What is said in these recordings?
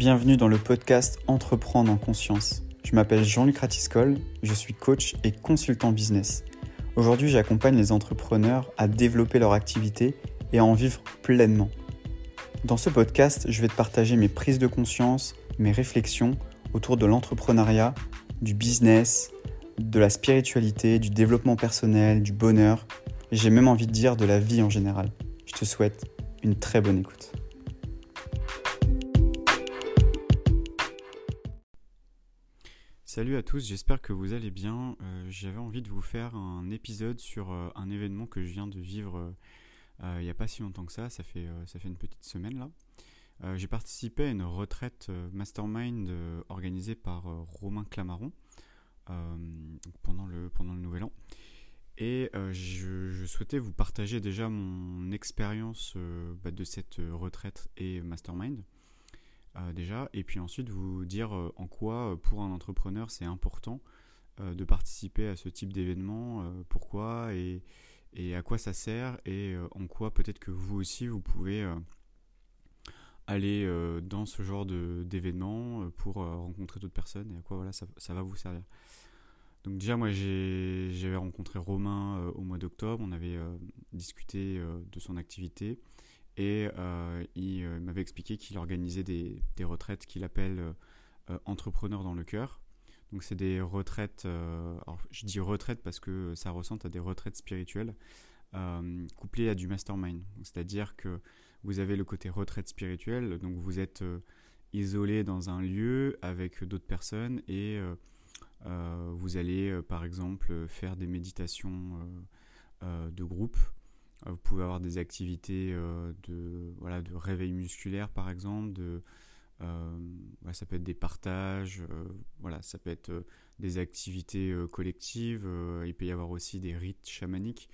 Bienvenue dans le podcast Entreprendre en conscience. Je m'appelle Jean-Luc Ratiscol, je suis coach et consultant business. Aujourd'hui, j'accompagne les entrepreneurs à développer leur activité et à en vivre pleinement. Dans ce podcast, je vais te partager mes prises de conscience, mes réflexions autour de l'entrepreneuriat, du business, de la spiritualité, du développement personnel, du bonheur, et j'ai même envie de dire de la vie en général. Je te souhaite une très bonne écoute. Salut à tous, j'espère que vous allez bien. Euh, j'avais envie de vous faire un épisode sur euh, un événement que je viens de vivre euh, il n'y a pas si longtemps que ça, ça fait, une petite semaine là. J'ai participé à une retraite mastermind organisée par Romain Clamaron pendant, le, pendant le Nouvel An. Et je, souhaitais vous partager déjà mon expérience bah, de cette retraite et mastermind. Euh, déjà, et puis ensuite vous dire euh, en quoi euh, pour un entrepreneur c'est important de participer à ce type d'événement, pourquoi et, à quoi ça sert et en quoi peut-être que vous aussi vous pouvez aller dans ce genre d'événement pour rencontrer d'autres personnes et à quoi voilà, ça va vous servir. Donc déjà moi j'avais rencontré Romain au mois d'octobre, on avait discuté de son activité et euh, il euh, m'avait expliqué qu'il organisait des, retraites qu'il appelle euh, entrepreneurs dans le cœur. Donc c'est des retraites, alors je dis retraite parce que ça ressemble à des retraites spirituelles couplées à du mastermind. C'est-à-dire que vous avez le côté retraite spirituelle, donc vous êtes isolé dans un lieu avec d'autres personnes et vous allez par exemple faire des méditations de groupe euh, vous pouvez avoir des activités euh, de, voilà, de réveil musculaire par exemple, de, euh, ça peut être des partages, voilà, ça peut être des activités collectives, il peut y avoir aussi des rites chamaniques.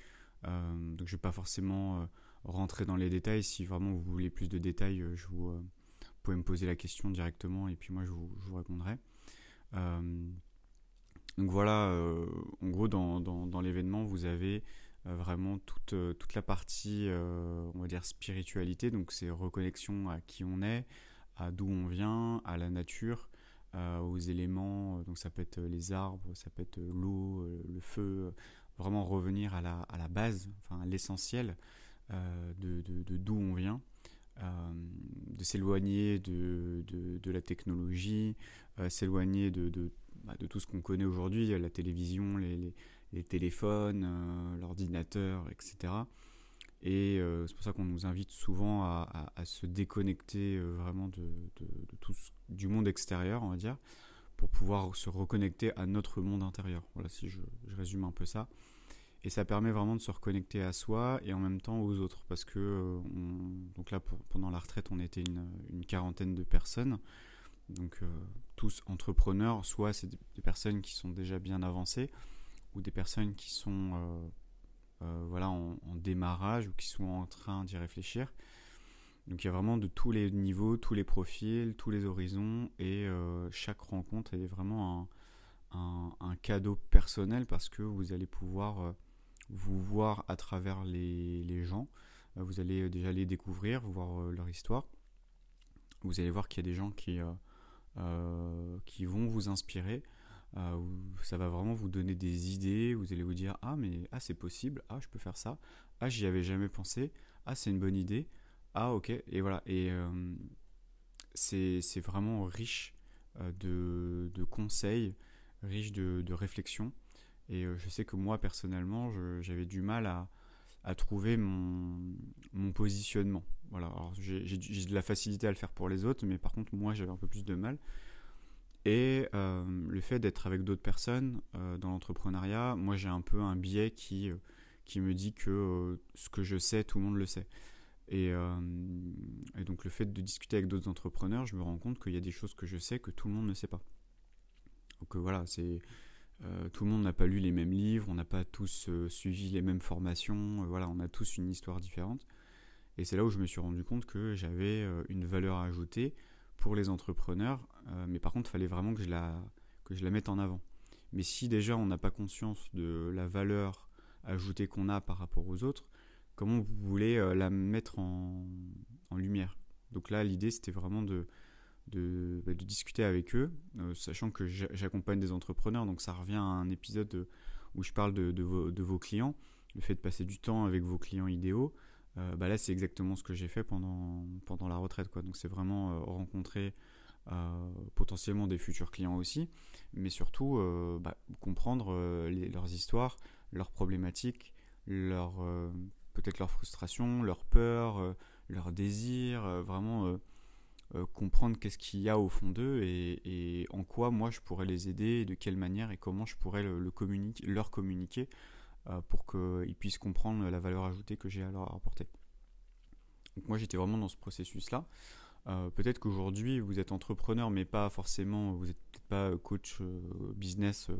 donc je ne vais pas forcément rentrer dans les détails, si vraiment vous voulez plus de détails, vous, pouvez me poser la question directement et puis moi je vous, répondrai. donc voilà, en gros dans, dans, l'événement vous avez euh, vraiment toute, euh, toute la partie, euh, on va dire, spiritualité, donc c'est reconnexion à qui on est, à d'où on vient, à la nature, aux éléments, donc ça peut être les arbres, ça peut être l'eau, le feu, vraiment revenir à la, à la base, enfin à l'essentiel de, de, d'où on vient. de s'éloigner de, de, de, la technologie, s'éloigner de, de, bah, de, tout ce qu'on connaît aujourd'hui, la télévision, les, les téléphones, euh, l'ordinateur, etc. Et euh, c'est pour ça qu'on nous invite souvent à, se déconnecter euh, vraiment de, tout du monde extérieur, on va dire, pour pouvoir se reconnecter à notre monde intérieur. Voilà, si je, résume un peu ça. Et ça permet vraiment de se reconnecter à soi et en même temps aux autres. Parce que donc là, pendant la retraite, on était une, quarantaine de personnes. Donc tous entrepreneurs, soit c'est des personnes qui sont déjà bien avancées, ou des personnes qui sont euh, euh, voilà, en, démarrage ou qui sont en train d'y réfléchir. Donc il y a vraiment de tous les niveaux, tous les profils, tous les horizons et euh, chaque rencontre est vraiment un, cadeau personnel parce que vous allez pouvoir vous voir à travers les, les gens. Vous allez déjà les découvrir, voir leur histoire. Vous allez voir qu'il y a des gens qui, qui vont vous inspirer. Euh, ça va vraiment vous donner des idées, vous allez vous dire ah mais ah c'est possible, ah je peux faire ça, ah j'y avais jamais pensé, ah c'est une bonne idée, ah ok et voilà et euh, c'est vraiment riche euh, de, de, conseils, riche de, de réflexions et je sais que moi personnellement j'avais du mal à, à trouver mon, mon, positionnement. Voilà, j'ai de la facilité à le faire pour les autres, mais par contre moi j'avais un peu plus de mal. Et euh, le fait d'être avec d'autres personnes euh, dans l'entrepreneuriat, moi j'ai un peu un biais qui, euh, qui me dit que ce que je sais, tout le monde le sait. Et, donc le fait de discuter avec d'autres entrepreneurs, je me rends compte qu'il y a des choses que je sais que tout le monde ne sait pas. Donc voilà, c'est tout le monde n'a pas lu les mêmes livres, on n'a pas tous suivi les mêmes formations, voilà, on a tous une histoire différente. Et c'est là où je me suis rendu compte que j'avais une valeur ajoutée pour les entrepreneurs, euh, mais par contre, il fallait vraiment que je, la, que je la mette en avant. Mais si déjà on n'a pas conscience de la valeur ajoutée qu'on a par rapport aux autres, comment vous voulez euh, la mettre en, lumière? Donc là, l'idée, c'était vraiment de, de, bah, discuter avec eux, sachant que j'accompagne des entrepreneurs, donc ça revient à un épisode où je parle de, vos, clients, le fait de passer du temps avec vos clients idéaux. Bah là, c'est exactement ce que j'ai fait pendant, pendant la retraite. Quoi. Donc, c'est vraiment rencontrer potentiellement des futurs clients aussi, mais surtout bah, comprendre leurs histoires, leurs problématiques, leur, peut-être leurs frustrations, leurs peurs, leurs désirs, vraiment comprendre qu'est-ce qu'il y a au fond d'eux et, en quoi moi je pourrais les aider, de quelle manière et comment je pourrais le, leur communiquer pour qu'ils puissent comprendre la valeur ajoutée que j'ai à leur apporter. Donc moi j'étais vraiment dans ce processus-là. Euh, peut-être qu'aujourd'hui vous êtes entrepreneur, mais pas forcément, vous n'êtes peut-être pas coach euh, business euh,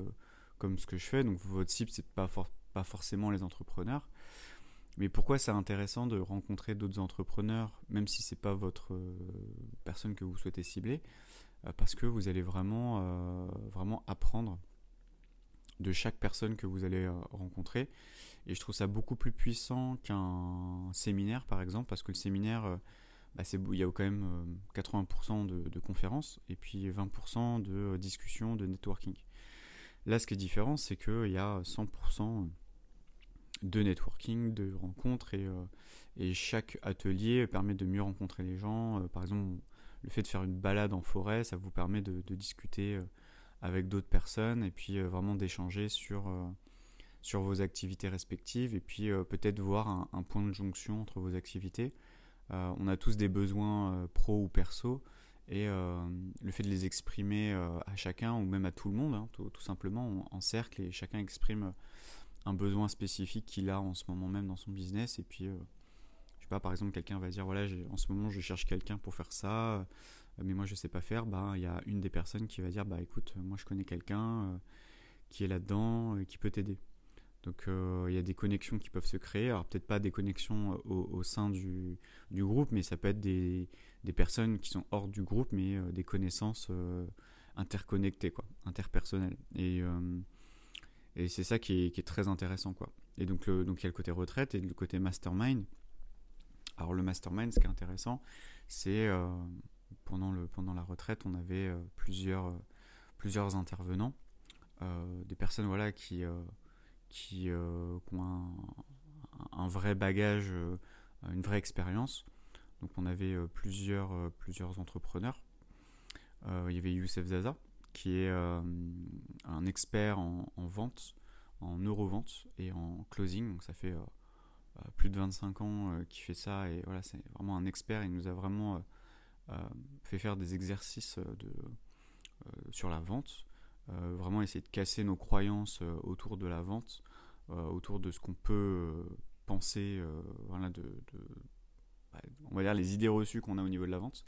comme ce que je fais, donc votre cible c'est pas, pas forcément les entrepreneurs. Mais pourquoi c'est intéressant de rencontrer d'autres entrepreneurs, même si c'est pas votre personne que vous souhaitez cibler, parce que vous allez vraiment, vraiment apprendre de chaque personne que vous allez rencontrer. Et je trouve ça beaucoup plus puissant qu'un séminaire, par exemple, parce que le séminaire, bah, il y a quand même 80% euh, de, conférences et puis 20% de euh, discussions, de networking. Là, ce qui est différent, c'est qu'il y a 100% de networking, de rencontres et, euh, et, chaque atelier permet de mieux rencontrer les gens. par exemple, le fait de faire une balade en forêt, ça vous permet de, discuter avec d'autres personnes et puis vraiment d'échanger sur, sur vos activités respectives et puis peut-être voir un, point de jonction entre vos activités. Euh, on a tous des besoins euh, pro ou perso et euh, le fait de les exprimer à chacun ou même à tout le monde, hein, tout, simplement en, cercle et chacun exprime un besoin spécifique qu'il a en ce moment même dans son business et puis je sais pas par exemple quelqu'un va dire voilà en ce moment je cherche quelqu'un pour faire ça mais moi je sais pas faire bah il y a une des personnes qui va dire bah écoute moi je connais quelqu'un qui est là-dedans et qui peut t'aider donc euh, il y a des connexions qui peuvent se créer. Alors peut-être pas des connexions euh, au, sein du, groupe, mais ça peut être des, personnes qui sont hors du groupe, mais euh, des connaissances interconnectées, quoi, interpersonnelles. Et, et c'est ça qui est, très intéressant. Quoi. Et donc, donc il y a le côté retraite et le côté mastermind. Alors le mastermind, ce qui est intéressant, c'est pendant, le, pendant la retraite, on avait plusieurs, plusieurs intervenants, des personnes voilà, qui qui, euh, ont un, vrai bagage, euh, une vraie expérience. Donc on avait euh, plusieurs, plusieurs entrepreneurs. il y avait Youssef Zaza, qui est un expert en, vente, en eurovente et en closing. Donc ça fait plus de 25 ans qu'il fait ça et voilà, c'est vraiment un expert. Il nous a vraiment fait faire des exercices de, sur la vente euh, vraiment essayer de casser nos croyances euh, autour de la vente, euh, autour de ce qu'on peut penser, voilà, de, bah, on va dire les idées reçues qu'on a au niveau de la vente.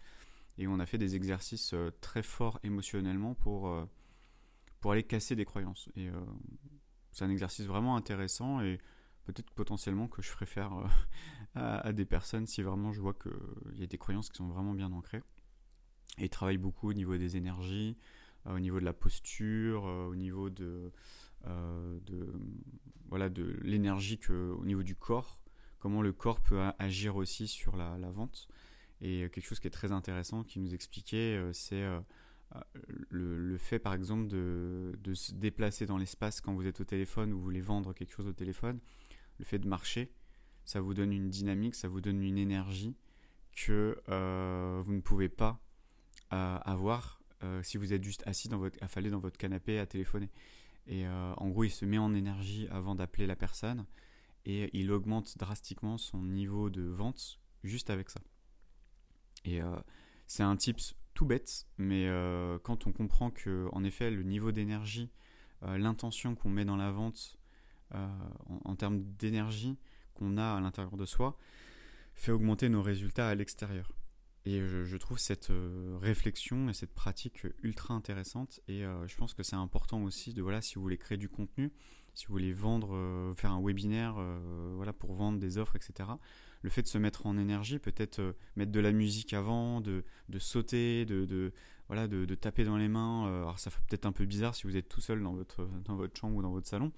Et on a fait des exercices très forts émotionnellement pour, pour aller casser des croyances. Et c'est un exercice vraiment intéressant et peut-être potentiellement que je ferai faire à, des personnes si vraiment je vois qu'il y a des croyances qui sont vraiment bien ancrées. Et il travaille beaucoup au niveau des énergies, euh, au niveau de la posture, euh, au niveau de, euh, de voilà de l'énergie que au niveau du corps, comment le corps peut agir aussi sur la, vente. Et quelque chose qui est très intéressant, qui nous expliquait, c'est le, fait par exemple de, de se déplacer dans l'espace quand vous êtes au téléphone ou vous voulez vendre quelque chose au téléphone, le fait de marcher, ça vous donne une dynamique, ça vous donne une énergie que vous ne pouvez pas avoir euh, si vous êtes juste assis dans votre, affalé dans votre canapé à téléphoner. Et euh, en gros, il se met en énergie avant d'appeler la personne et il augmente drastiquement son niveau de vente juste avec ça. Et euh, c'est un tips tout bête, mais quand on comprend que, en effet, le niveau d'énergie, l'intention qu'on met dans la vente en, termes d'énergie qu'on a à l'intérieur de soi, fait augmenter nos résultats à l'extérieur. Et je, trouve cette euh, réflexion et cette pratique ultra intéressante. Et euh, je pense que c'est important aussi de, voilà, si vous voulez créer du contenu, si vous voulez vendre, euh, faire un webinaire voilà, pour vendre des offres, etc. Le fait de se mettre en énergie, peut-être mettre de la musique avant, de, de sauter, de, de voilà, de, taper dans les mains. alors ça fait peut-être un peu bizarre si vous êtes tout seul dans votre, dans votre chambre ou dans votre salon.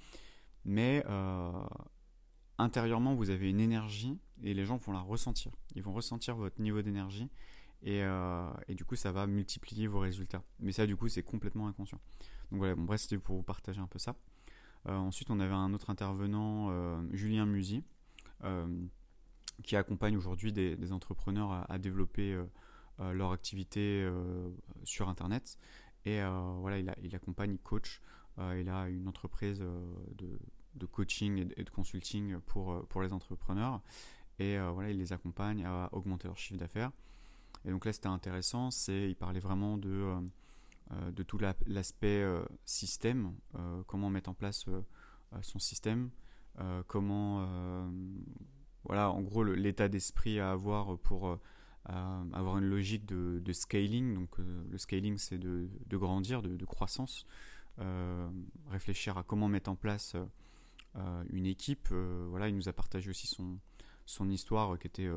Mais intérieurement, vous avez une énergie et les gens vont la ressentir. Ils vont ressentir votre niveau d'énergie Et, et, du coup, ça va multiplier vos résultats. Mais ça, du coup, c'est complètement inconscient. Donc voilà, bon, bref, c'était pour vous partager un peu ça. ensuite, on avait un autre intervenant, Julien Musy, qui accompagne aujourd'hui des, entrepreneurs à, développer leur activité sur Internet. Et voilà, il, il, accompagne, il coach. il a une entreprise de, de, coaching et de, consulting pour, pour les entrepreneurs. Et voilà, il les accompagne à augmenter leur chiffre d'affaires. Et donc là, c'était intéressant. C'est, il parlait vraiment de, de tout l'aspect système, comment mettre en place son système, comment voilà, en gros, l'état d'esprit à avoir pour euh, avoir une logique de, scaling. Donc, euh, le scaling, c'est de, grandir, de, croissance. Euh, réfléchir à comment mettre en place une équipe. voilà, il nous a partagé aussi son, histoire qui était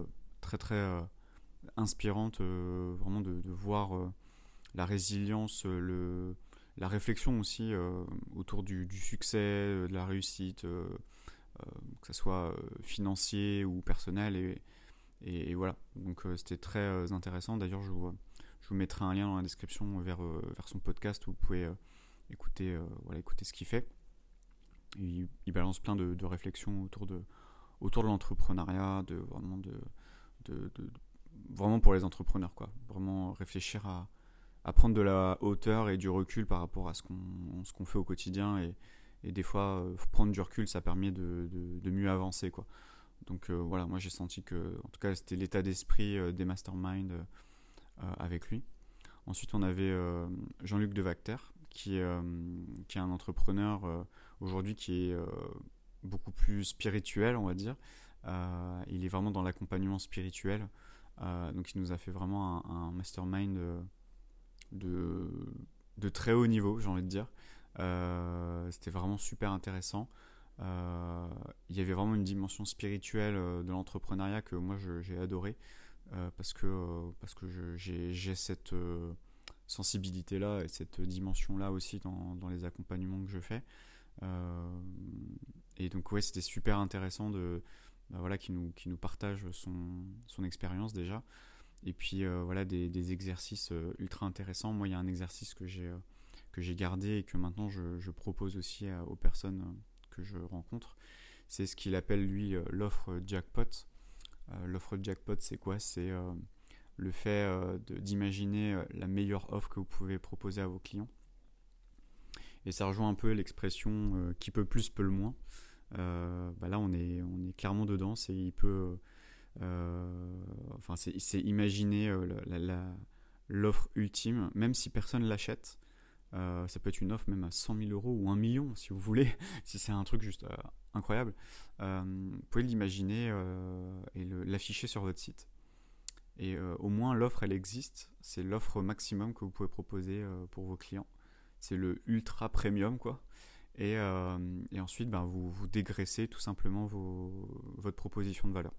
très très inspirante, vraiment de, voir la résilience, la réflexion aussi autour du, succès, de la réussite, euh, que ce soit euh, financier ou personnel. Et, voilà, donc euh, c'était très intéressant. D'ailleurs, je vous, je vous mettrai un lien dans la description vers, vers son podcast où vous pouvez écouter, voilà, écouter ce qu'il fait. Il, balance plein de, réflexions autour de, l'entrepreneuriat, vraiment pour les entrepreneurs. Vraiment réfléchir à, prendre de la hauteur et du recul par rapport à ce qu'on fait au quotidien et, des fois, euh, prendre du recul, ça permet de, mieux avancer. Donc euh, voilà, moi j'ai senti que, en tout cas, c'était l'état d'esprit euh, des masterminds avec lui. Ensuite, on avait Jean-Luc Devacter, qui, qui est un entrepreneur aujourd'hui qui est beaucoup plus spirituel, on va dire. il est vraiment dans l'accompagnement spirituel. donc, il nous a fait vraiment un, mastermind de, de, très haut niveau, j'ai envie de dire. Euh, c'était vraiment super intéressant. Euh, il y avait vraiment une dimension spirituelle euh, de l'entrepreneuriat que moi j'ai adoré parce que, parce que j'ai cette sensibilité-là et cette dimension-là aussi dans, dans, les accompagnements que je fais. et donc ouais, c'était super intéressant de bah, voilà qui nous qui nous partage son, son expérience déjà. Et puis voilà des, des exercices ultra intéressants. Moi, il y a un exercice que j'ai que j'ai gardé et que maintenant je, propose aussi aux personnes euh, que je rencontre. C'est ce qu'il appelle lui euh, l'offre jackpot. Euh, l'offre jackpot, c'est quoi? C'est le fait d'imaginer la meilleure offre que vous pouvez proposer à vos clients. Et ça rejoint un peu l'expression qui peut plus, peut le moins. Bah là, on est, clairement dedans. C'est imaginer l'offre ultime, même si personne l'achète. Euh, ça peut être une offre même à 100 000 euros ou 1 million si vous voulez, si c'est un truc juste euh, incroyable. Euh, vous pouvez l'imaginer et l'afficher sur votre site. Et au moins l'offre elle existe, c'est l'offre maximum que vous pouvez proposer pour vos clients. C'est le ultra premium quoi. Et, et ensuite ben, vous, dégraissez tout simplement votre proposition de valeur.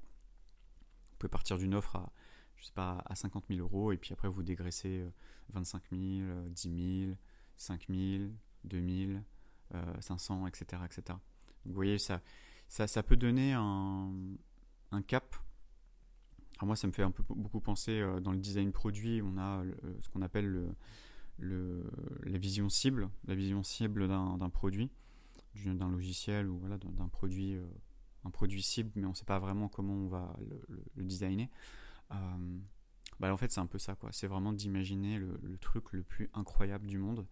Vous pouvez partir d'une offre à, je sais pas, à 50 000 euros et puis après vous dégraissez 25 000, 10 000, 5000, 2000, 500, etc., etc. vous voyez, ça, peut donner un, cap. Alors moi, ça me fait un peu beaucoup penser euh, dans le design produit, on a ce qu'on appelle le, la vision cible, la vision cible d'un produit, d'un logiciel ou voilà, d'un produit, euh, un produit cible, mais on ne sait pas vraiment comment on va le, designer. Euh, bah, en fait, c'est un peu ça, quoi. C'est vraiment d'imaginer le, truc le plus incroyable du monde,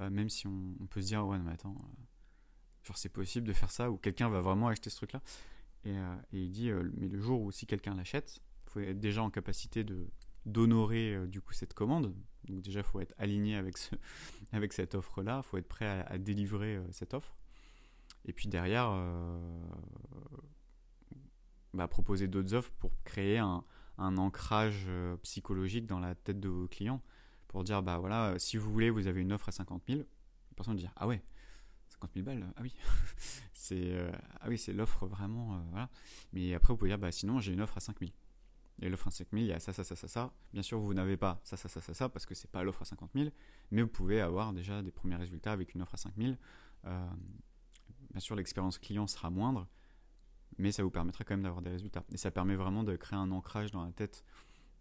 euh, même si on, peut se dire, ouais, mais attends, euh, c'est possible de faire ça, ou quelqu'un va vraiment acheter ce truc-là. Et, euh, il dit, mais le jour où si quelqu'un l'achète, faut être déjà en capacité de d'honorer du coup cette commande. Donc déjà, faut être aligné avec, ce, avec cette offre-là, il faut être prêt à, délivrer cette offre. Et puis derrière, bah, proposer d'autres offres pour créer un, un ancrage euh, psychologique dans la tête de vos clients pour dire bah voilà, euh, si vous voulez, vous avez une offre à 50 000, la personne dire ah ouais, 50 000 balles, ah oui, c'est euh, ah oui, l'offre vraiment, voilà. Mais après, vous pouvez dire bah sinon, j'ai une offre à 5 000. Et l'offre à 5 000, il y a ça, ça, ça, ça, ça. Bien sûr, vous n'avez pas ça, ça, ça, ça, ça, parce que c'est pas l'offre à 50 000, mais vous pouvez avoir déjà des premiers résultats avec une offre à 5 000. bien sûr, l'expérience client sera moindre, mais ça vous permettra quand même d'avoir des résultats. Et ça permet vraiment de créer un ancrage dans la tête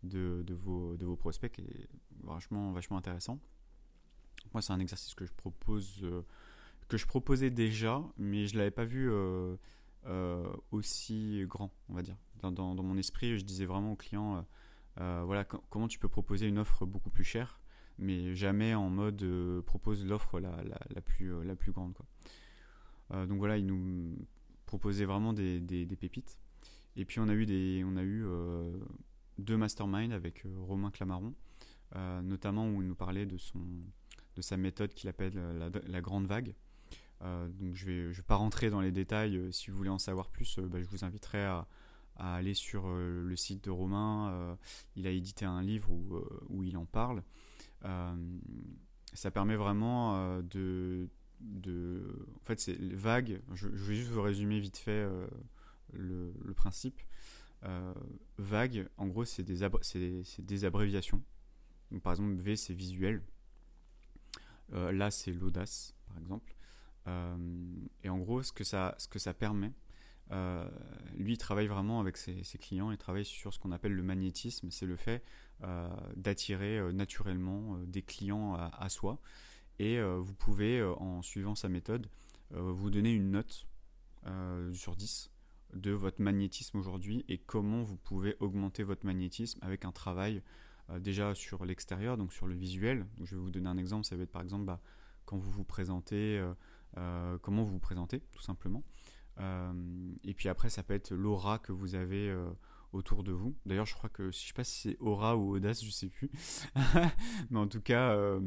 de, vos, de vos prospects qui est vachement, vachement intéressant. Moi, c'est un exercice que je propose, que je proposais déjà, mais je l'avais pas vu aussi grand, on va dire. Dans, mon esprit, je disais vraiment aux clients, voilà, comment tu peux proposer une offre beaucoup plus chère mais jamais en mode euh, propose l'offre la, plus, euh, grande. Euh, donc voilà, il nous proposait vraiment des, pépites. Et puis on a eu, des, on a eu deux masterminds avec Romain Clamaron, notamment où il nous parlait de, son, de sa méthode qu'il appelle la, la, grande vague. donc je ne vais, je vais pas rentrer dans les détails. si vous voulez en savoir plus, bah, je vous inviterai à, à aller sur le site de Romain. il a édité un livre où, où il en parle. Euh, ça permet vraiment euh, de. En fait, c'est vague. Je, vais juste vous résumer vite fait euh, le, principe. vague, en gros, c'est des, c'est, des abréviations. Par exemple, V, c'est visuel. là, c'est l'audace, par exemple. et en gros, ce que ça, ce que ça permet, lui, il travaille vraiment avec ses, clients, il travaille sur ce qu'on appelle le magnétisme, c'est le fait euh, d'attirer euh, naturellement euh, des clients à, soi. Et vous pouvez, en suivant sa méthode, vous donner une note sur 10 de votre magnétisme aujourd'hui et comment vous pouvez augmenter votre magnétisme avec un travail déjà sur l'extérieur, donc sur le visuel. je vais vous donner un exemple, ça va être par exemple bah, quand vous vous présentez, comment vous vous présentez tout simplement. Et puis après, ça peut être l'aura que vous avez autour de vous. D'ailleurs, je crois que, je sais pas si c'est aura ou audace, je sais plus. Mais en tout cas, euh,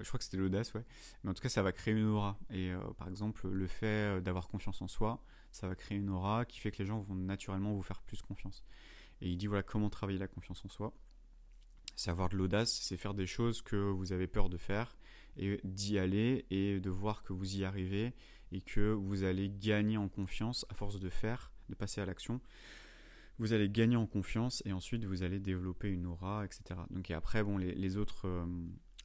je crois que c'était l'audace, ouais. Mais en tout cas, ça va créer une aura. Et euh, par exemple, le fait d'avoir confiance en soi, ça va créer une aura qui fait que les gens vont naturellement vous faire plus confiance. Et il dit voilà comment travailler la confiance en soi. C'est avoir de l'audace, c'est faire des choses que vous avez peur de faire et d'y aller et de voir que vous y arrivez et que vous allez gagner en confiance à force de faire, de passer à l'action vous allez gagner en confiance et ensuite vous allez développer une aura, etc. Donc et après, bon, les, autres, euh,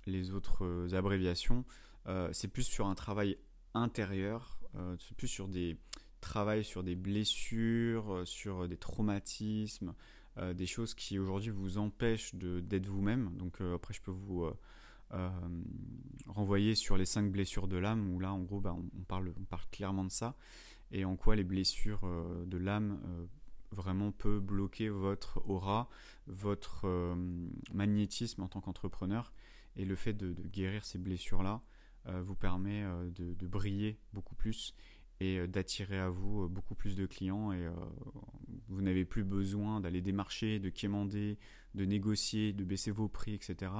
les autres euh, abréviations, euh, c'est plus sur un travail intérieur, c'est plus sur des travail sur des blessures, sur des traumatismes, des choses qui aujourd'hui vous empêchent d'être vous-même. Donc après, je peux vous renvoyer sur les cinq blessures de l'âme, où là, en gros, bah, on, parle, on parle clairement de ça, et en quoi les blessures de l'âme vraiment peut bloquer votre aura, votre euh, magnétisme en tant qu'entrepreneur. Et le fait de, guérir ces blessures-là euh, vous permet euh, de, briller beaucoup plus et d'attirer à vous beaucoup plus de clients. Et vous n'avez plus besoin d'aller démarcher, de quémander, de négocier, de baisser vos prix, etc.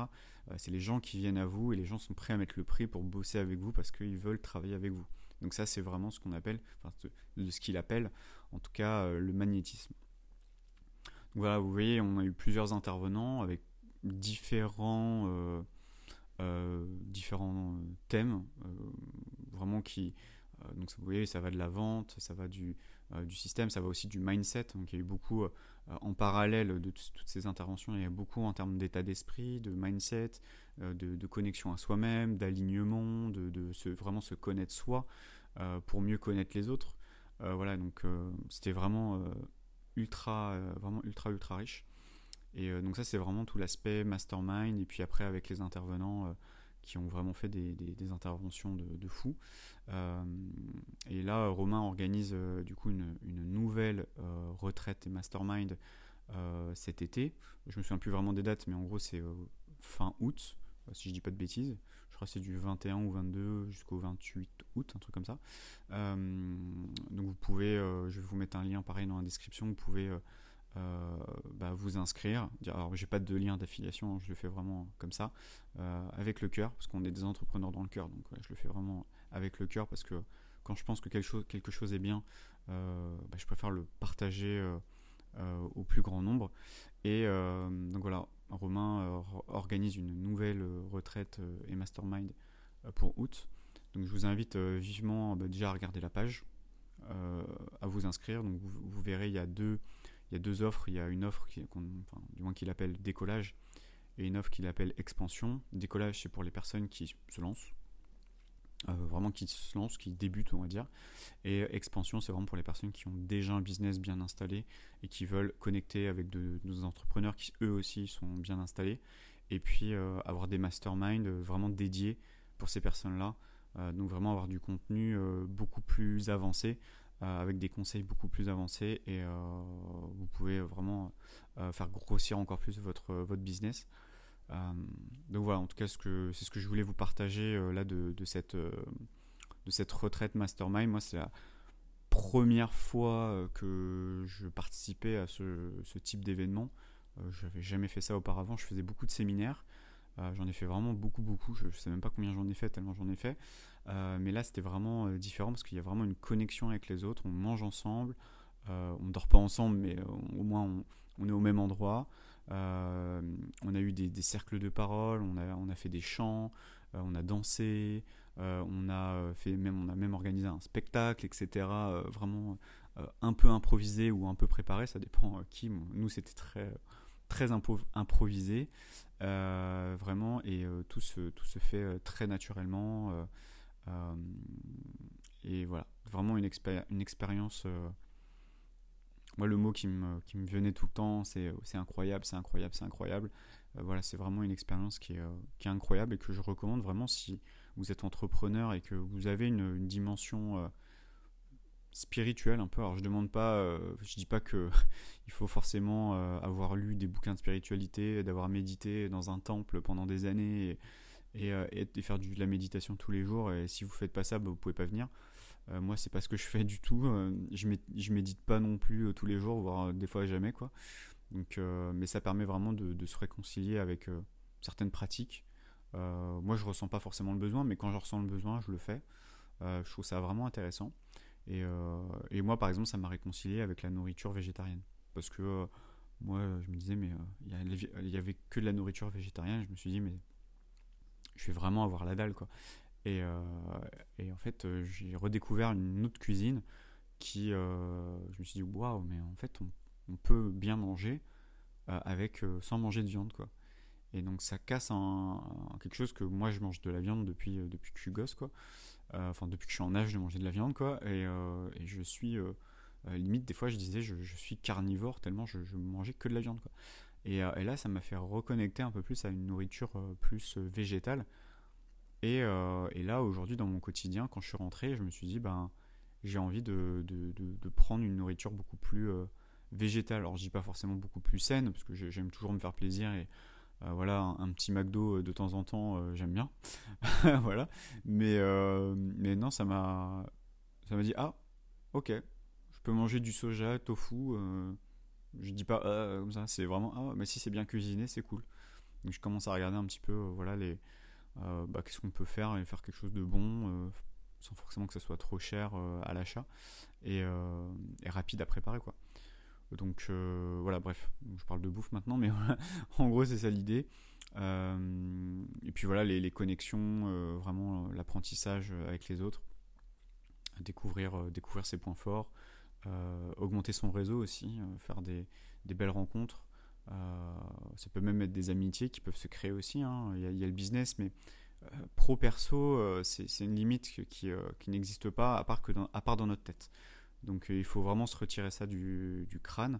C'est les gens qui viennent à vous et les gens sont prêts à mettre le prix pour bosser avec vous parce qu'ils veulent travailler avec vous. Donc ça, c'est vraiment ce qu'on appelle, enfin, ce qu'il appelle en tout cas euh, le magnétisme. voilà, vous voyez, on a eu plusieurs intervenants avec différents, euh, euh, différents thèmes, vraiment qui, donc vous voyez, ça va de la vente, ça va du, du système, ça va aussi du mindset. Donc il y a eu beaucoup en parallèle de toutes ces interventions, il y a beaucoup en termes d'état d'esprit, de mindset, de, connexion à soi-même, d'alignement, de, vraiment se connaître soi pour mieux connaître les autres. Euh, voilà, donc euh, c'était vraiment euh, ultra, vraiment ultra, ultra riche. Et donc ça, c'est vraiment tout l'aspect mastermind. Et puis après, avec les intervenants qui ont vraiment fait des, des, interventions de, de fou. et là, Romain organise du coup une, une nouvelle retraite et mastermind cet été. Je me souviens plus vraiment des dates, mais en gros, c'est fin août, si je dis pas de bêtises je crois que c'est du 21 ou 22 jusqu'au 28 août, un truc comme ça. Euh, donc vous pouvez, euh, je vais vous mettre un lien pareil dans la description, vous pouvez euh, bah, vous inscrire. Alors j'ai pas de lien d'affiliation, hein, je le fais vraiment comme ça, avec le cœur, parce qu'on est des entrepreneurs dans le cœur, donc je le fais vraiment avec le cœur, parce que quand je pense que quelque chose, quelque chose est bien, bah, je préfère le partager au plus grand nombre. Et donc voilà, Romain euh, organise une nouvelle euh, retraite euh, et mastermind pour août. Donc je vous invite vivement bah, déjà à regarder la page, à vous inscrire. Donc vous, verrez, il y a deux, il y a deux offres. Il y a une offre qui, du moins qu'il appelle décollage et une offre qu'il appelle expansion. Décollage, c'est pour les personnes qui se lancent. vraiment qui se lancent, qui débutent, on va dire. Et expansion, c'est vraiment pour les personnes qui ont déjà un business bien installé et qui veulent connecter avec nos entrepreneurs qui eux aussi sont bien installés. Et puis avoir des masterminds vraiment dédiés pour ces personnes-là. donc vraiment avoir du contenu beaucoup plus avancé euh, avec des conseils beaucoup plus avancés et euh, vous pouvez vraiment euh, faire grossir encore plus votre, votre business. donc voilà, en tout cas, c'est ce que je voulais vous partager là de, de, cette, de cette retraite mastermind. Moi, c'est la première fois que je participais à ce, ce type d'événement. je n'avais jamais fait ça auparavant. Je faisais beaucoup de séminaires. J'en ai fait vraiment beaucoup, beaucoup. Je ne sais même pas combien j'en ai fait, tellement j'en ai fait. Euh, mais là, c'était vraiment euh, différent parce qu'il y a vraiment une connexion avec les autres. On mange ensemble. Euh, on ne dort pas ensemble, mais au moins on, est au même endroit. on a eu des, cercles de parole, on a, on a fait des chants, on a dansé, on, a fait même, on a même organisé un spectacle, etc. vraiment un peu improvisé ou un peu préparé, ça dépend qui. Nous, c'était très, très improvisé, vraiment, et tout, se, tout se fait très naturellement. Euh, et voilà, vraiment une, une expérience. Euh, moi, le mot qui me, qui me venait tout le temps, c'est incroyable, c'est incroyable, c'est incroyable. Euh, voilà, c'est vraiment une expérience qui est, qui est, incroyable et que je recommande vraiment si vous êtes entrepreneur et que vous avez une, dimension spirituelle un peu. Alors je demande pas, je dis pas que il faut forcément avoir lu des bouquins de spiritualité, d'avoir médité dans un temple pendant des années et, euh, et, faire de la méditation tous les jours. Et si vous faites pas ça, bah, vous pouvez pas venir. Euh, moi, c'est pas ce que je fais du tout. Euh, je, je médite pas non plus tous les jours, voire des fois jamais, quoi. Donc, mais ça permet vraiment de, se réconcilier avec certaines pratiques. moi, je ressens pas forcément le besoin, mais quand je ressens le besoin, je le fais. je trouve ça vraiment intéressant. Et, et moi, par exemple, ça m'a réconcilié avec la nourriture végétarienne. Parce que moi, je me disais, mais il y, avait que de la nourriture végétarienne. Je me suis dit, mais je vais vraiment avoir la dalle quoi. Et, euh, en fait, euh, j'ai redécouvert une autre cuisine qui, euh, je me suis dit waouh, mais en fait, on, on peut bien manger avec sans manger de viande quoi. Et donc ça casse un, quelque chose que moi je mange de la viande depuis depuis que je suis gosse quoi. Enfin depuis que je suis en âge de manger de la viande quoi. Et, et je suis limite des fois je disais je, je suis carnivore tellement je, je mangeais que de la viande quoi. Euh, et, là, ça m'a fait reconnecter un peu plus à une nourriture euh, plus euh, végétale. Et, là, aujourd'hui, dans mon quotidien, quand je suis rentré, je me suis dit, ben, j'ai envie de, prendre une nourriture beaucoup plus végétale. Alors, je dis pas forcément beaucoup plus saine, parce que j'aime toujours me faire plaisir et voilà, un, petit McDo de temps en temps, j'aime bien. voilà. Mais, mais non, ça m'a, ça m'a dit, ah, ok, je peux manger du soja, tofu je dis pas euh, comme ça, c'est vraiment ah mais si c'est bien cuisiné, c'est cool. Donc je commence à regarder un petit peu euh, voilà les euh, bah, qu'est-ce qu'on peut faire et faire quelque chose de bon sans forcément que ça soit trop cher à l'achat et, rapide à préparer quoi. Donc voilà, bref, je parle de bouffe maintenant, mais en gros c'est ça l'idée. et puis voilà les, connexions, vraiment l'apprentissage avec les autres, découvrir, découvrir ses points forts, euh, augmenter son réseau aussi, euh, faire des, belles rencontres. Euh, ça peut même être des amitiés qui peuvent se créer aussi. Hein. Il, y a, le business, mais pro-perso, c'est une limite qui, n'existe pas à part, que à part dans notre tête. Donc il faut vraiment se retirer ça du, crâne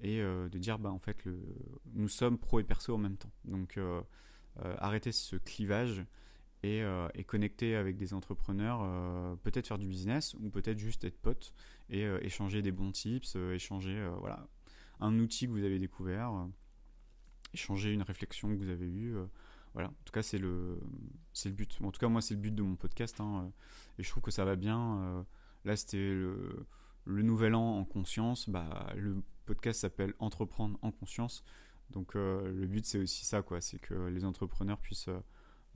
et de dire bah en fait le, nous sommes pro et perso en même temps. Donc arrêter ce clivage euh, et, connecter avec des entrepreneurs, euh, peut-être faire du business ou peut-être juste être pote et euh, échanger des bons tips, échanger voilà, un outil que vous avez découvert, échanger une réflexion que vous avez eue. voilà, en tout cas, c'est le, c'est le but. En tout cas, moi, c'est le but de mon podcast hein, et je trouve que ça va bien. là, c'était le, le, nouvel an en conscience. Bah, le podcast s'appelle Entreprendre en conscience. Donc, le but, c'est aussi ça. C'est que les entrepreneurs puissent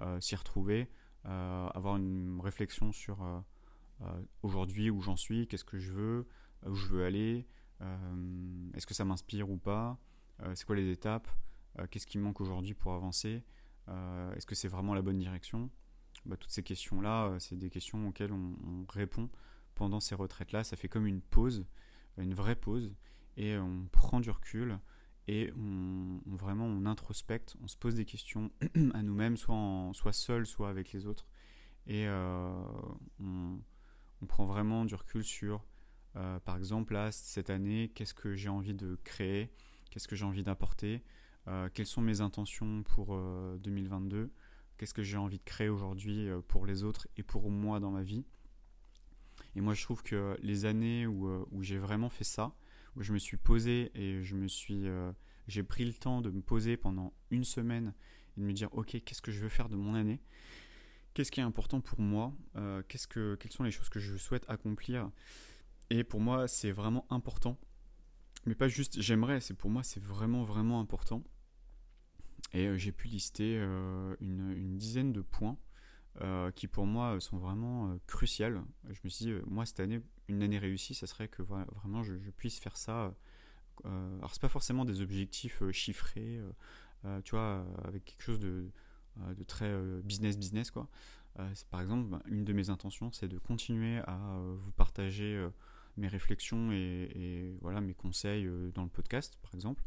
euh, s'y retrouver, euh, avoir une réflexion sur euh, aujourd'hui où j'en suis, qu'est-ce que je veux, où je veux aller, est-ce que ça m'inspire ou pas, c'est quoi les étapes, qu'est-ce qui manque aujourd'hui pour avancer, est-ce que c'est vraiment la bonne direction? Bah, Toutes ces questions-là, c'est des questions auxquelles on répond pendant ces retraites-là. Ça fait comme une pause, une vraie pause, et on prend du recul, et on, vraiment on introspecte, on se pose des questions à nous-mêmes, soit, soit seul, soit avec les autres. et on, on, prend vraiment du recul sur, par exemple, là, cette année, qu'est-ce que j'ai envie de créer, qu'est-ce que j'ai envie d'apporter, quelles sont mes intentions pour 2022, qu'est-ce que j'ai envie de créer aujourd'hui pour les autres et pour moi dans ma vie. Et moi, je trouve que les années où, où j'ai vraiment fait ça, où je me suis posé et je me suis j'ai pris le temps de me poser pendant une semaine et de me dire ok qu'est-ce que je veux faire de mon année? Qu'est-ce qui est important pour moi? Euh, que quelles sont les choses que je souhaite accomplir? Et pour moi c'est vraiment important. Mais pas juste j'aimerais c'est pour moi c'est vraiment vraiment important. Et euh, j'ai pu lister euh, une, dizaine de points qui pour moi sont vraiment cruciaux je me suis dit moi cette année une année réussie ça serait que vraiment je, puisse faire ça euh, alors c'est pas forcément des objectifs euh, chiffrés, euh, tu vois, avec quelque chose de, très business business quoi. par exemple, ben, une de mes intentions, c'est de continuer à vous partager mes réflexions et, voilà mes conseils dans le podcast, par exemple.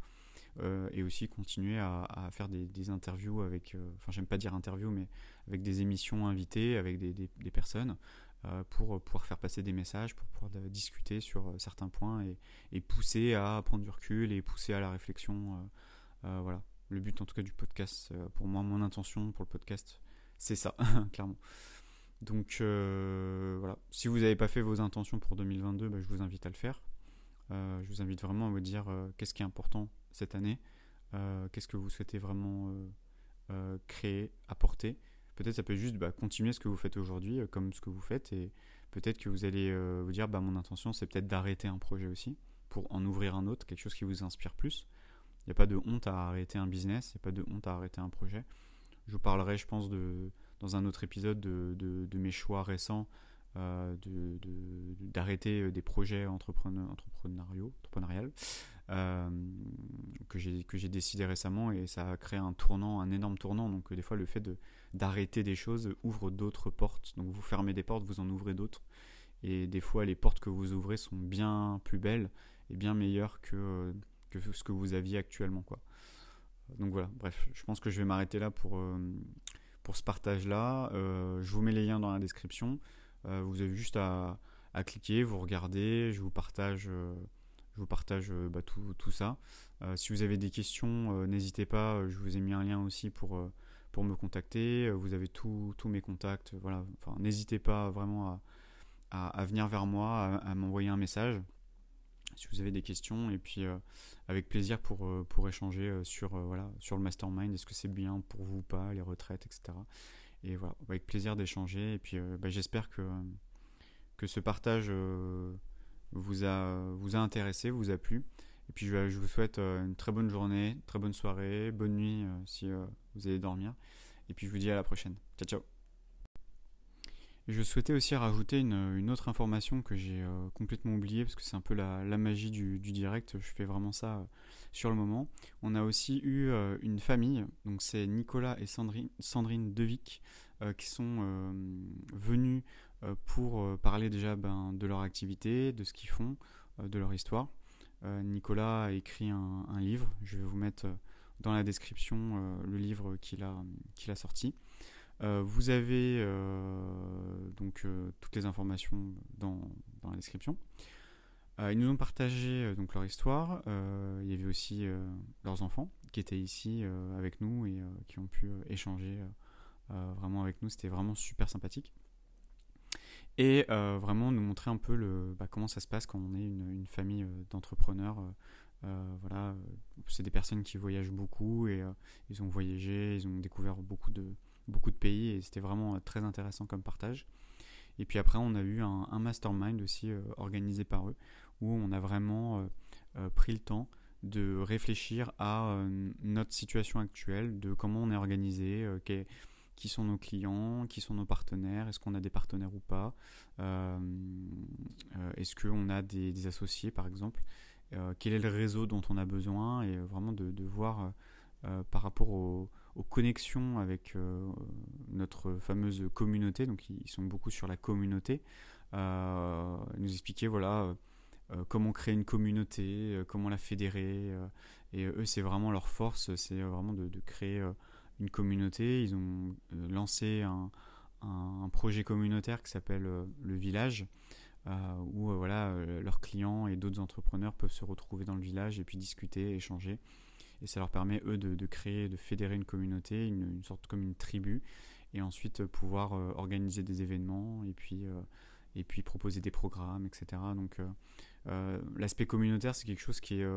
Et aussi continuer à, faire des, interviews avec, enfin j'aime pas dire interviews, mais avec des émissions invitées, avec des, personnes, euh, pour pouvoir faire passer des messages, pour pouvoir discuter sur euh, certains points et, pousser à prendre du recul et pousser à la réflexion. Euh, voilà, le but en tout cas du podcast, pour moi, mon intention pour le podcast, c'est ça, clairement. Donc voilà, si vous n'avez pas fait vos intentions pour 2022, bah, je vous invite à le faire. je vous invite vraiment à vous dire qu'est-ce qui est important cette année, qu'est-ce que vous souhaitez vraiment créer, apporter? Peut-être ça peut juste bah, continuer ce que vous faites aujourd'hui, euh, comme ce que vous faites, et peut-être que vous allez euh, vous dire, bah, mon intention, c'est peut-être d'arrêter un projet aussi, pour en ouvrir un autre, quelque chose qui vous inspire plus. Il n'y a pas de honte à arrêter un business, il n'y a pas de honte à arrêter un projet. Je vous parlerai, je pense, dans un autre épisode de, mes choix récents euh, d'arrêter de, des projets entrepreneuriaux. Euh, que j'ai décidé récemment et ça a créé un tournant, un énorme tournant. Donc des fois le fait d'arrêter des choses ouvre d'autres portes. Donc vous fermez des portes, vous en ouvrez d'autres. Et des fois les portes que vous ouvrez sont bien plus belles et bien meilleures que, que ce que vous aviez actuellement. Quoi. Donc voilà, bref, je pense que je vais m'arrêter là pour, euh, pour ce partage-là. Euh, je vous mets les liens dans la description. vous avez juste à, à, cliquer, vous regardez, je vous partage vous partage euh, bah, tout, tout, ça. Euh, si vous avez des questions, euh, n'hésitez pas. Je vous ai mis un lien aussi pour, pour me contacter. Vous avez tous mes contacts. Voilà. Enfin, n'hésitez pas vraiment à, à, venir vers moi, à, m'envoyer un message si vous avez des questions. Et puis, avec plaisir pour, pour échanger sur, voilà, sur le mastermind. Est-ce que c'est bien pour vous ou pas, les retraites, etc. Et voilà, avec plaisir d'échanger. Et puis, bah, j'espère que, que ce partage vous a, vous a intéressé, vous a plu. Et puis je, vous souhaite euh, une très bonne journée, très bonne soirée, bonne nuit euh, si euh, vous allez dormir. Et puis je vous dis à la prochaine. Ciao ciao. je souhaitais aussi rajouter une, autre information que j'ai complètement oubliée parce que c'est un peu la, magie du, direct. Je fais vraiment ça sur le moment. On a aussi eu une famille, donc c'est Nicolas et Sandrine, Sandrine Devic qui sont venus pour euh, parler déjà ben, de leur activité, de ce qu'ils font, euh, de leur histoire. Nicolas a écrit un, livre, je vais vous mettre dans la description le livre qu'il a, qu'il a sorti. vous avez donc toutes les informations dans, dans la description. ils nous ont partagé donc leur histoire. il y avait aussi leurs enfants qui étaient ici avec nous et qui ont pu échanger vraiment avec nous. C'était vraiment super sympathique et euh, vraiment nous montrer un peu bah, comment ça se passe quand on est une, famille euh, d'entrepreneurs. Euh, voilà, c'est des personnes qui voyagent beaucoup et ils ont voyagé, ils ont découvert beaucoup de, beaucoup de pays et c'était vraiment très intéressant comme partage. Et puis après, on a eu un, mastermind aussi organisé par eux où on a vraiment pris le temps de réfléchir à notre situation actuelle, de comment on est organisé, qui sont nos clients, qui sont nos partenaires, est-ce qu'on a des partenaires ou pas, euh, euh, est-ce qu'on a des, associés par exemple, euh, quel est le réseau dont on a besoin et vraiment de, voir par rapport aux, connexions avec notre fameuse communauté, donc ils sont beaucoup sur la communauté, nous expliquer voilà comment créer une communauté, comment la fédérer. et eux, c'est vraiment leur force, c'est vraiment de, de créer une communauté, ils ont euh, lancé un, projet communautaire qui s'appelle le village, où voilà, leurs clients et d'autres entrepreneurs peuvent se retrouver dans le village et puis discuter, échanger. Et ça leur permet, eux, de, créer, de fédérer une communauté, une, sorte comme une tribu, et ensuite pouvoir organiser des événements et puis, et puis proposer des programmes, etc. Donc l'aspect communautaire, c'est quelque chose qui est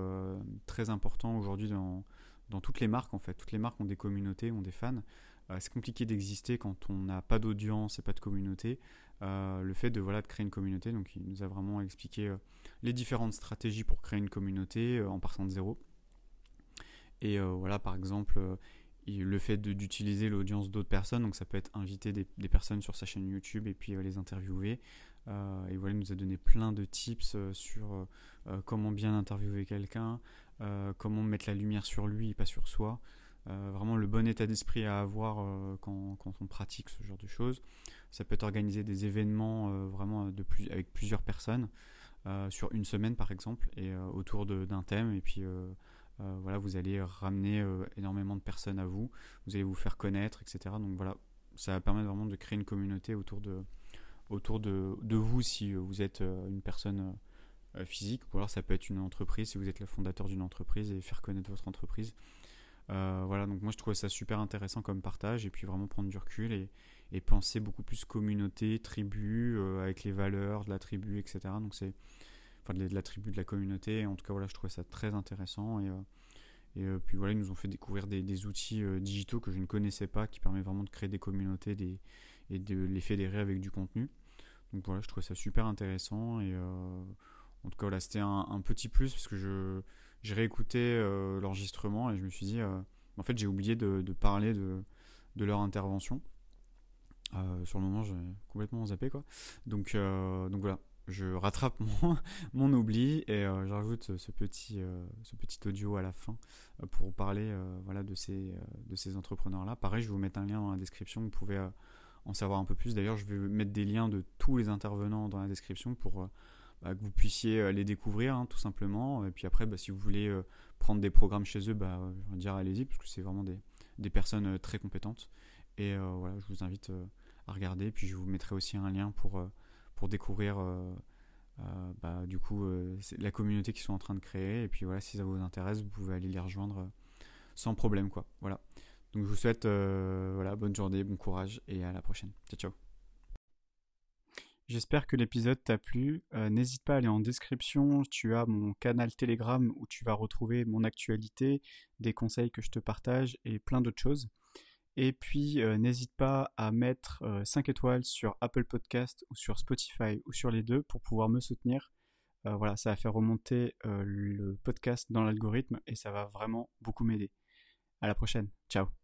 très important aujourd'hui dans, dans toutes les marques, en fait. Toutes les marques ont des communautés, ont des fans. Euh, c'est compliqué d'exister quand on n'a pas d'audience et pas de communauté. Euh, le fait de, voilà, de créer une communauté, donc il nous a vraiment expliqué euh, les différentes stratégies pour créer une communauté en partant de zéro. Et voilà, par exemple, le fait d'utiliser l'audience d'autres personnes, donc ça peut être inviter des, personnes sur sa chaîne YouTube et puis les interviewer. et voilà, il nous a donné plein de tips sur comment bien interviewer quelqu'un, comment mettre la lumière sur lui et pas sur soi. Euh, vraiment le bon état d'esprit à avoir euh, quand, on pratique ce genre de choses. Ça peut être organiser des événements euh, vraiment avec plusieurs personnes sur une semaine par exemple et autour d'un thème et puis voilà vous allez ramener énormément de personnes à vous, vous allez vous faire connaître etc. Donc voilà ça va permettre vraiment de créer une communauté autour de autour de vous si vous êtes une personne physique ou alors ça peut être une entreprise si vous êtes le fondateur d'une entreprise et faire connaître votre entreprise euh, voilà, donc moi je trouvais ça super intéressant comme partage et puis vraiment prendre du recul et, penser beaucoup plus communauté, tribu, euh, avec les valeurs de la tribu, etc. Donc c'est enfin de la tribu, de la communauté. En tout cas, voilà, je trouvais ça très intéressant et, euh, et puis voilà, ils nous ont fait découvrir des, outils digitaux que je ne connaissais pas qui permettent vraiment de créer des communautés et de les fédérer avec du contenu. Donc voilà, je trouvais ça super intéressant et en tout cas, voilà, c'était un, petit plus parce que je j'ai réécouté euh, l'enregistrement et je me suis dit, euh, en fait, j'ai oublié de, parler de, leur intervention. Euh, sur le moment, j'ai complètement zappé, quoi. Donc, donc voilà, je rattrape mon, mon oubli et j'ajoute ce petit, ce petit audio à la fin pour parler voilà, de ces, de ces entrepreneurs-là. Pareil, je vais vous mettre un lien dans la description, vous pouvez en savoir un peu plus. D'ailleurs, je vais mettre des liens de tous les intervenants dans la description pour bah, que vous puissiez euh, les découvrir hein, tout simplement. Et puis après, bah, si vous voulez euh, prendre des programmes chez eux, bah, je vais dire allez-y, parce que c'est vraiment des, des, personnes euh, très compétentes. Et voilà, je vous invite à regarder. Puis je vous mettrai aussi un lien pour, pour découvrir bah, du coup la communauté qu'ils sont en train de créer. Et puis voilà, si ça vous intéresse, vous pouvez aller les rejoindre sans problème. quoi. Voilà. Donc je vous souhaite voilà, bonne journée, bon courage et à la prochaine. Ciao ciao. J'espère que l'épisode t'a plu. Euh, n'hésite pas à aller en description. Tu as mon canal Telegram où tu vas retrouver mon actualité, des conseils que je te partage et plein d'autres choses. Et puis euh, n'hésite pas à mettre 5 euh, étoiles sur Apple Podcast ou sur Spotify ou sur les deux pour pouvoir me soutenir. voilà, ça va faire remonter le podcast dans l'algorithme et ça va vraiment beaucoup m'aider. À la prochaine. Ciao.